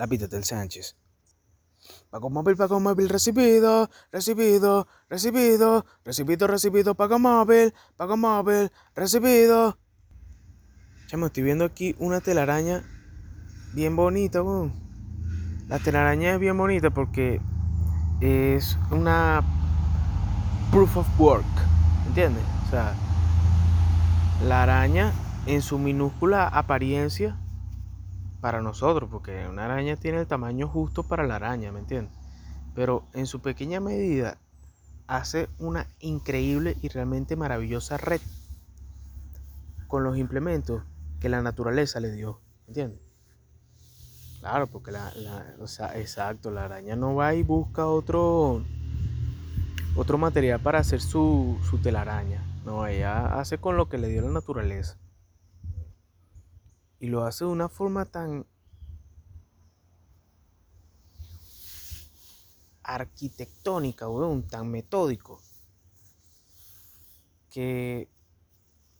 Lápiz del Sánchez. Pago móvil, pago móvil, recibido, recibido, recibido, recibido, recibido, pago móvil, pago móvil, recibido. Chamo, estoy viendo aquí una telaraña bien bonita. La telaraña es bien bonita porque es una proof of work, ¿entiendes? O sea, la araña en su minúscula apariencia para nosotros, porque una araña tiene el tamaño justo para la araña, ¿me entiendes? Pero en su pequeña medida hace una increíble y realmente maravillosa red con los implementos que la naturaleza le dio, ¿entiendes? Claro, porque la, o sea, exacto, la araña no va y busca otro, otro material para hacer su, su telaraña. No, ella hace con lo que le dio la naturaleza. Y lo hace de una forma tan arquitectónica, weón, tan metódico, que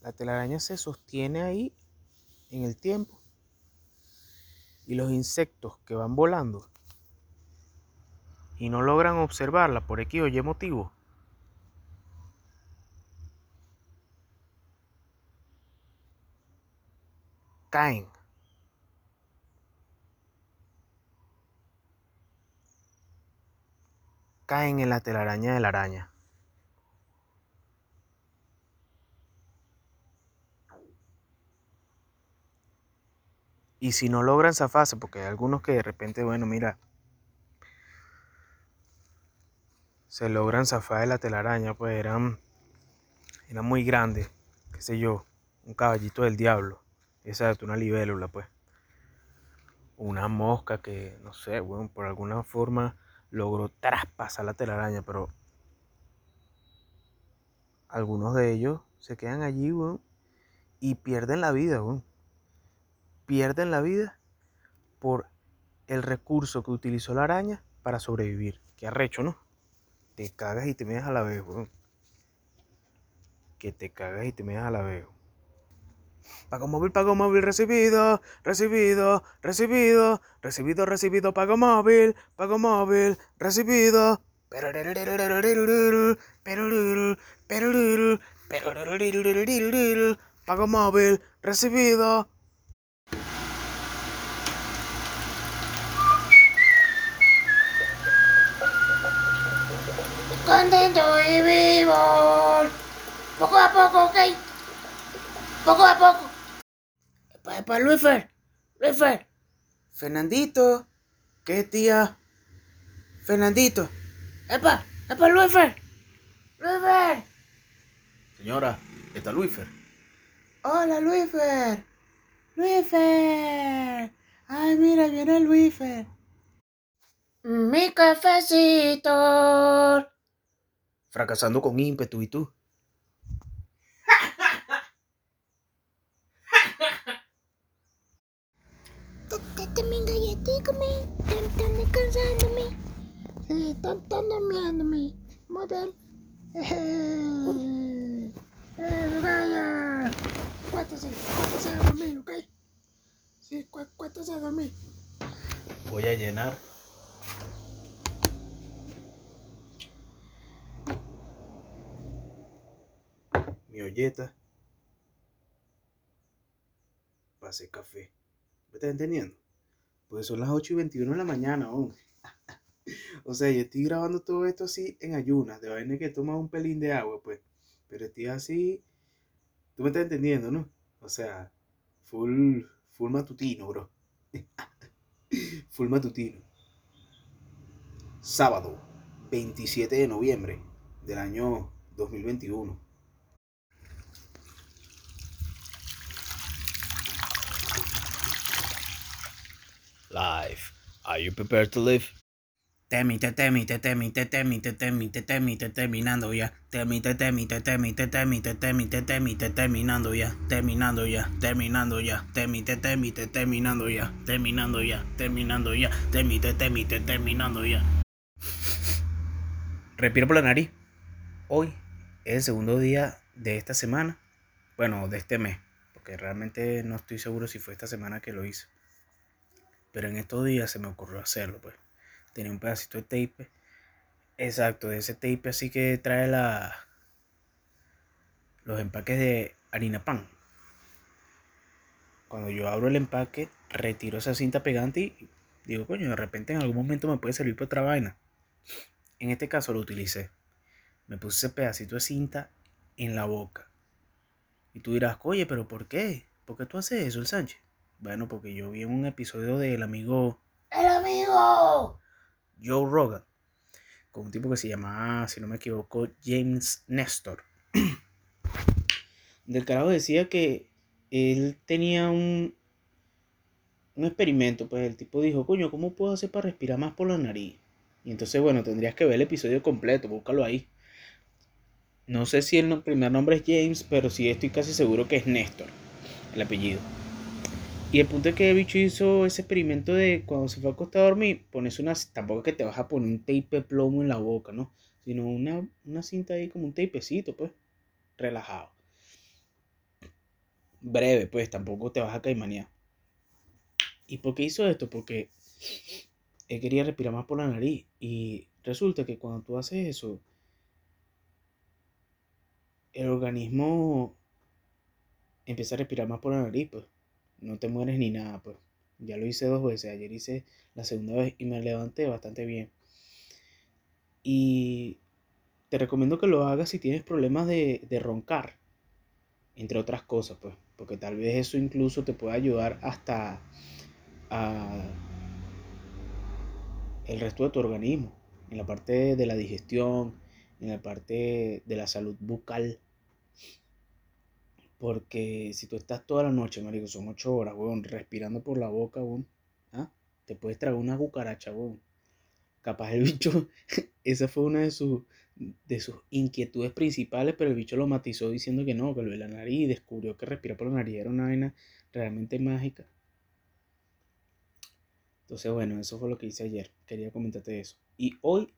la telaraña se sostiene ahí en el tiempo. Y los insectos que van volando y no logran observarla por X o Y motivo, caen. Caen en la telaraña de la araña. Y si no logran zafarse, porque hay algunos que de repente, bueno, mira, se logran zafar de la telaraña, pues eran, eran muy grandes, qué sé yo, un caballito del diablo. Es una libélula, pues. Una mosca que, no sé, bueno, por alguna forma logró traspasar la telaraña, pero algunos de ellos se quedan allí, weón, y pierden la vida, weón. Pierden la vida por el recurso que utilizó la araña para sobrevivir. Qué arrecho, ¿no? Te cagas y te meas a la vez, weón. Que te cagas y te meas a la vez. Pago móvil, pago móvil, recibido, recibido, recibido, recibido, recibido, pago móvil, pago móvil, recibido. Pago móvil, recibido. Contento y vivo. Poco a poco, ok. Poco a poco. Epa, epa, Luifer. Luifer. Fernandito. ¿Qué tía? Fernandito. Epa, epa, Luifer. Luifer. Señora, ¿está Luifer? Hola, Luifer. Luifer. Ay, mira, viene Luifer. Mi cafecito. Fracasando con ímpetu y tú. Están durmiéndome. Muy bien. Eh, eh, vaya. Cuéntese, cuéntese a dormir, ¿ok? Sí, cu cuéntese a dormir. Voy a llenar. Mi olleta. Para hacer café. ¿Me estás entendiendo? Pues son las 8 y 21 de la mañana, aún. O sea, yo estoy grabando todo esto así en ayunas. De vaina que toma un pelín de agua, pues. Pero estoy así. Tú me estás entendiendo, ¿no? O sea, full, full matutino, bro. full matutino. Sábado, 27 de noviembre del año 2021. Live. Are you prepared to live? Temi, te temi, te temi, te temi, te temi, te temi, te terminando ya. Temi, te temi, te temi, te temi, te temi, te temi, te terminando ya. Terminando ya, terminando ya. Temi, te temi, te terminando ya. Terminando ya, terminando ya. Temi, te temi, te terminando ya. Respiro por la nariz. Hoy es el segundo día de esta semana. Bueno, de este mes. Porque realmente no estoy seguro si fue esta semana que lo hice. Pero en estos días se me ocurrió hacerlo, pues. Tenía un pedacito de tape. Exacto, de ese tape así que trae la los empaques de harina pan. Cuando yo abro el empaque, retiro esa cinta pegante y digo, coño, de repente en algún momento me puede servir para otra vaina. En este caso lo utilicé. Me puse ese pedacito de cinta en la boca. Y tú dirás, oye, pero ¿por qué? ¿Por qué tú haces eso, el Sánchez? Bueno, porque yo vi un episodio del amigo ¡El amigo! Joe Rogan, con un tipo que se llamaba, si no me equivoco, James Nestor. Del carajo decía que él tenía un, un experimento, pues el tipo dijo, coño, ¿cómo puedo hacer para respirar más por la nariz? Y entonces, bueno, tendrías que ver el episodio completo, búscalo ahí. No sé si el primer nombre es James, pero sí estoy casi seguro que es Néstor, el apellido. Y el punto es que el bicho hizo ese experimento de cuando se fue a acostar a dormir, pones una, tampoco es que te vas a poner un tape de plomo en la boca, ¿no? Sino una, una cinta ahí como un tapecito, pues, relajado. Breve, pues, tampoco te vas a caimanear. ¿Y por qué hizo esto? Porque él quería respirar más por la nariz. Y resulta que cuando tú haces eso, el organismo empieza a respirar más por la nariz, pues. No te mueres ni nada, pues. Ya lo hice dos veces. Ayer hice la segunda vez y me levanté bastante bien. Y te recomiendo que lo hagas si tienes problemas de, de roncar. Entre otras cosas, pues. Porque tal vez eso incluso te pueda ayudar hasta a el resto de tu organismo. En la parte de la digestión, en la parte de la salud bucal. Porque si tú estás toda la noche, marico, son ocho horas, weón, respirando por la boca, weón, ¿ah? te puedes traer una cucaracha, weón. Capaz el bicho, esa fue una de sus, de sus inquietudes principales, pero el bicho lo matizó diciendo que no, que lo de la nariz, y descubrió que respirar por la nariz era una vaina realmente mágica. Entonces, bueno, eso fue lo que hice ayer. Quería comentarte eso. Y hoy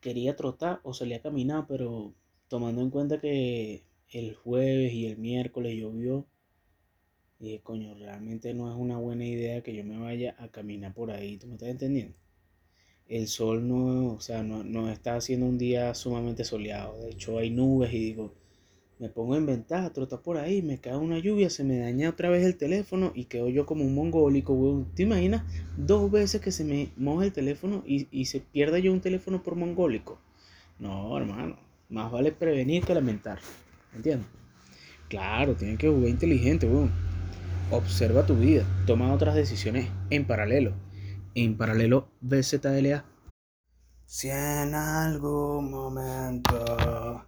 quería trotar o salir a caminar, pero tomando en cuenta que el jueves y el miércoles llovió, dije, coño, realmente no es una buena idea que yo me vaya a caminar por ahí. ¿Tú me estás entendiendo? El sol no, o sea, no, no está haciendo un día sumamente soleado. De hecho, hay nubes y digo, me pongo en ventaja, trotar por ahí, me cae una lluvia, se me daña otra vez el teléfono y quedo yo como un mongólico, weón. ¿Te imaginas dos veces que se me moja el teléfono y, y se pierda yo un teléfono por mongólico? No, hermano, más vale prevenir que lamentar. ¿Entiendes? Claro, tienes que jugar inteligente. Observa tu vida, toma otras decisiones en paralelo. En paralelo, BZLA. Si en algún momento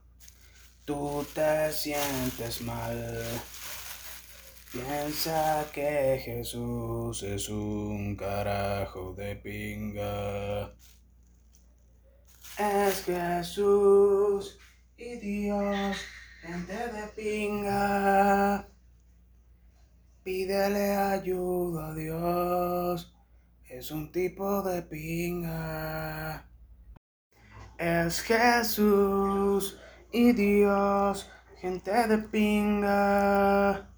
tú te sientes mal, piensa que Jesús es un carajo de pinga. Es Jesús y Dios, gente de pinga. Pídele ayuda a Dios, es un tipo de pinga. Es Jesús y Dios, gente de pinga.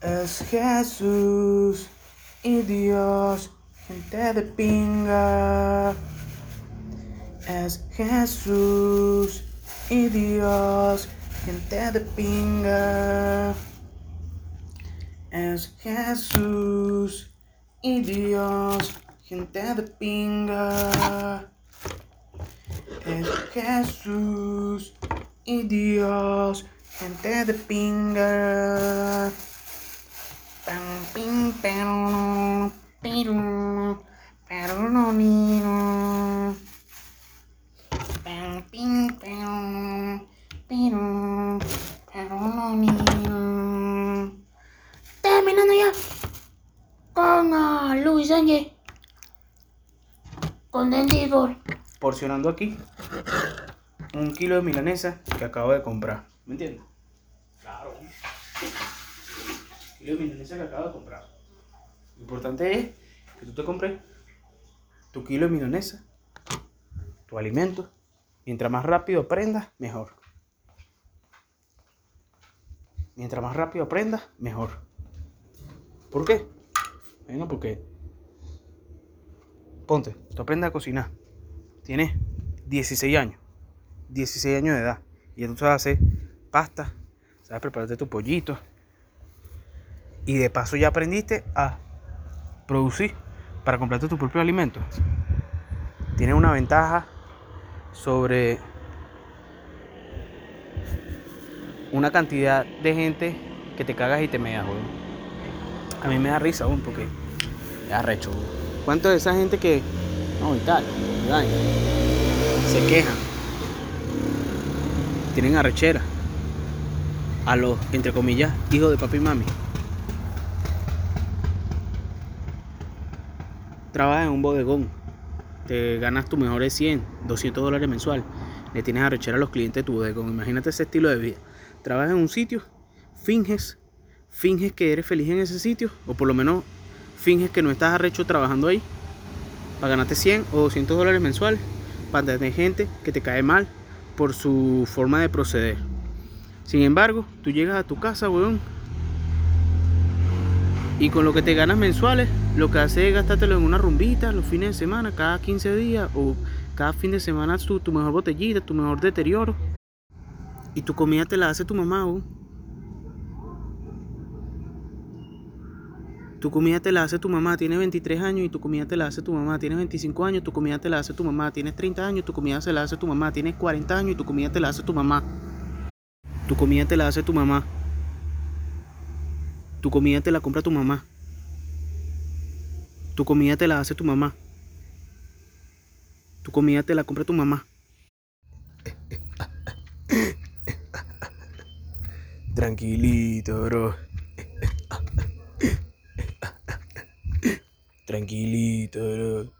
Es Jesús y Dios, gente de pinga. Es Jesús y Dios, gente de pinga. Es Jesús y Dios, gente de pinga. Es Jesús y Dios, gente de pinga. Pam, pim, pam, piru, pero no, no. Pero no, ni, no. Terminando ya. Con ah, Luis Sánchez. Con porcionando aquí un kilo de milanesa que acabo de comprar. ¿Me entiendes? Claro. Kilo de milanesa que acabo de comprar. Lo importante es que tú te compres tu kilo de milanesa, tu alimento. Mientras más rápido aprendas, mejor. Mientras más rápido aprendas, mejor. ¿Por qué? Bueno, porque ponte, tú aprendes a cocinar. Tienes 16 años. 16 años de edad. Y ya tú sabes hacer pasta. Sabes prepararte tu pollito. Y de paso ya aprendiste a producir para comprarte tu propio alimento. Tienes una ventaja sobre una cantidad de gente que te cagas y te meas, weón. A mí me da risa, weón, porque es arrecho, weón. ¿Cuánto de esa gente que, no, y tal, se quejan, tienen arrechera a los, entre comillas, hijos de papi y mami? Trabajas en un bodegón, te ganas tu mejor de 100, 200 dólares mensual, le tienes arrechera a los clientes de tu bodegón. Imagínate ese estilo de vida. Trabajas en un sitio, finges, finges que eres feliz en ese sitio, o por lo menos finges que no estás arrecho trabajando ahí, para ganarte 100 o 200 dólares mensuales, para tener gente que te cae mal por su forma de proceder. Sin embargo, tú llegas a tu casa, weón, y con lo que te ganas mensuales, lo que haces es gastártelo en una rumbita los fines de semana, cada 15 días o cada fin de semana tu, tu mejor botellita, tu mejor deterioro. Y tu comida te la hace tu mamá, weón. Tu comida te la hace tu mamá, tiene 23 años y tu comida te la hace tu mamá, tienes 25 años, tu comida te la hace tu mamá, tienes 30 años, tu comida se la hace tu mamá, tienes 40 años y tu comida te la hace tu mamá. Tu comida te la hace tu mamá. Tu comida te la compra tu mamá. Tu comida te la hace tu mamá. Tu comida te la compra tu mamá. Tranquilito, bro. Tranquilito, bro.